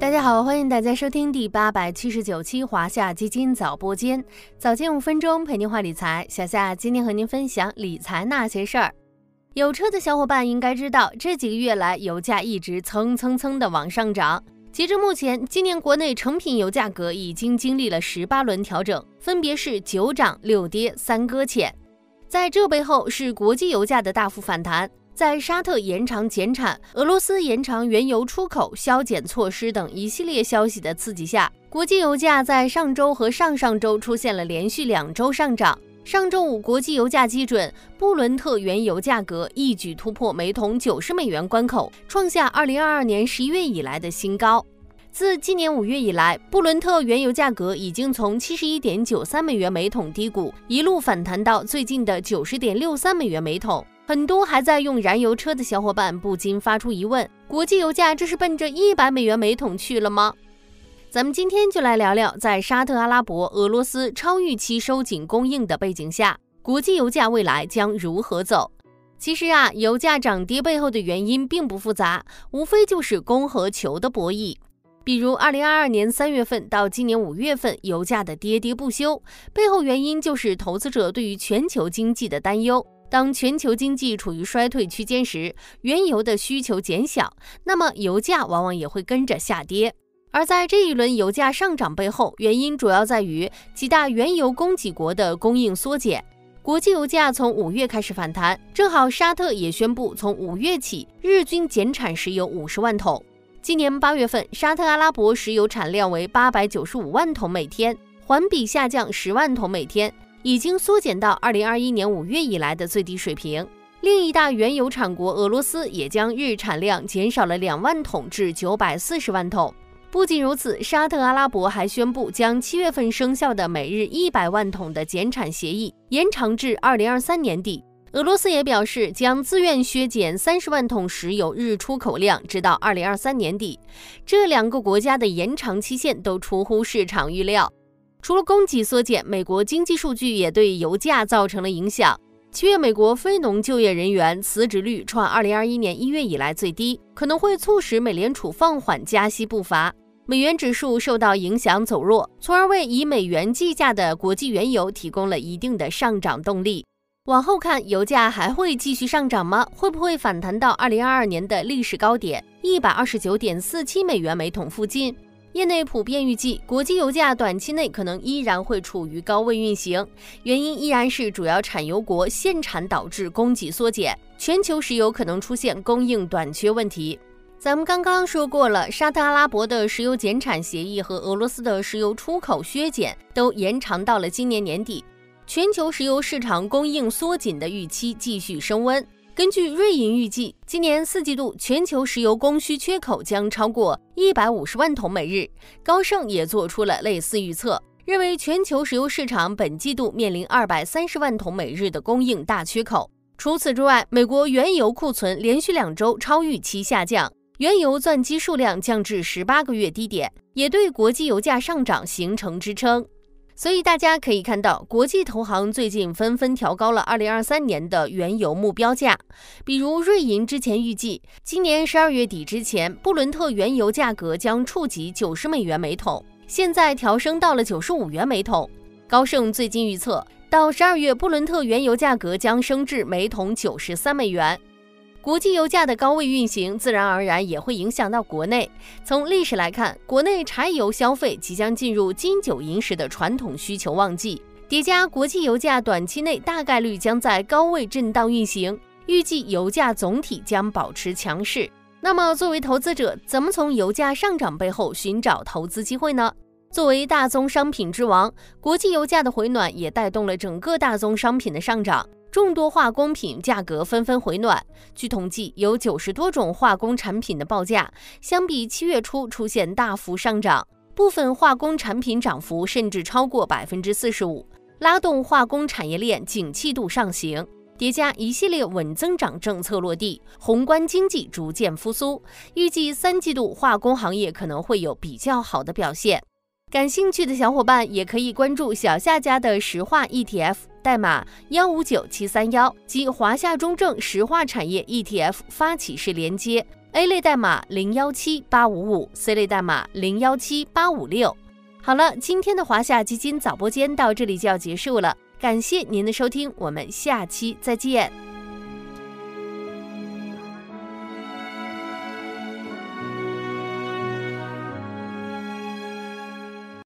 大家好，欢迎大家收听第八百七十九期华夏基金早播间，早间五分钟陪您话理财。小夏今天和您分享理财那些事儿。有车的小伙伴应该知道，这几个月来油价一直蹭蹭蹭的往上涨。截至目前，今年国内成品油价格已经经历了十八轮调整，分别是九涨六跌三搁浅。在这背后，是国际油价的大幅反弹。在沙特延长减产、俄罗斯延长原油出口削减措施等一系列消息的刺激下，国际油价在上周和上上周出现了连续两周上涨。上周五，国际油价基准布伦特原油价格一举突破每桶九十美元关口，创下二零二二年十一月以来的新高。自今年五月以来，布伦特原油价格已经从七十一点九三美元每桶低谷，一路反弹到最近的九十点六三美元每桶。很多还在用燃油车的小伙伴不禁发出疑问：国际油价这是奔着一百美元每桶去了吗？咱们今天就来聊聊，在沙特阿拉伯、俄罗斯超预期收紧供应的背景下，国际油价未来将如何走？其实啊，油价涨跌背后的原因并不复杂，无非就是供和求的博弈。比如，二零二二年三月份到今年五月份，油价的跌跌不休，背后原因就是投资者对于全球经济的担忧。当全球经济处于衰退区间时，原油的需求减小，那么油价往往也会跟着下跌。而在这一轮油价上涨背后，原因主要在于几大原油供给国的供应缩减。国际油价从五月开始反弹，正好沙特也宣布从五月起日均减产石油五十万桶。今年八月份，沙特阿拉伯石油产量为八百九十五万桶每天，环比下降十万桶每天。已经缩减到二零二一年五月以来的最低水平。另一大原油产国俄罗斯也将日产量减少了两万桶至九百四十万桶。不仅如此，沙特阿拉伯还宣布将七月份生效的每日一百万桶的减产协议延长至二零二三年底。俄罗斯也表示将自愿削减三十万桶石油日出口量，直到二零二三年底。这两个国家的延长期限都出乎市场预料。除了供给缩减，美国经济数据也对油价造成了影响。七月，美国非农就业人员辞职率创二零二一年一月以来最低，可能会促使美联储放缓加息步伐。美元指数受到影响走弱，从而为以美元计价的国际原油提供了一定的上涨动力。往后看，油价还会继续上涨吗？会不会反弹到二零二二年的历史高点一百二十九点四七美元每桶附近？业内普遍预计，国际油价短期内可能依然会处于高位运行，原因依然是主要产油国限产导致供给缩减，全球石油可能出现供应短缺问题。咱们刚刚说过了，沙特阿拉伯的石油减产协议和俄罗斯的石油出口削减都延长到了今年年底，全球石油市场供应缩紧的预期继续升温。根据瑞银预计，今年四季度全球石油供需缺口将超过一百五十万桶每日。高盛也做出了类似预测，认为全球石油市场本季度面临二百三十万桶每日的供应大缺口。除此之外，美国原油库存连续两周超预期下降，原油钻机数量降至十八个月低点，也对国际油价上涨形成支撑。所以大家可以看到，国际投行最近纷纷调高了二零二三年的原油目标价。比如，瑞银之前预计，今年十二月底之前，布伦特原油价格将触及九十美元每桶，现在调升到了九十五元每桶。高盛最近预测，到十二月，布伦特原油价格将升至每桶九十三美元。国际油价的高位运行，自然而然也会影响到国内。从历史来看，国内柴油消费即将进入金九银十的传统需求旺季，叠加国际油价短期内大概率将在高位震荡运行，预计油价总体将保持强势。那么，作为投资者，怎么从油价上涨背后寻找投资机会呢？作为大宗商品之王，国际油价的回暖也带动了整个大宗商品的上涨。众多化工品价格纷纷回暖。据统计，有九十多种化工产品的报价相比七月初出现大幅上涨，部分化工产品涨幅甚至超过百分之四十五，拉动化工产业链景气度上行。叠加一系列稳增长政策落地，宏观经济逐渐复苏，预计三季度化工行业可能会有比较好的表现。感兴趣的小伙伴也可以关注小夏家的石化 ETF。代码幺五九七三幺及华夏中证石化产业 ETF 发起式连接，A 类代码零幺七八五五，C 类代码零幺七八五六。好了，今天的华夏基金早播间到这里就要结束了，感谢您的收听，我们下期再见。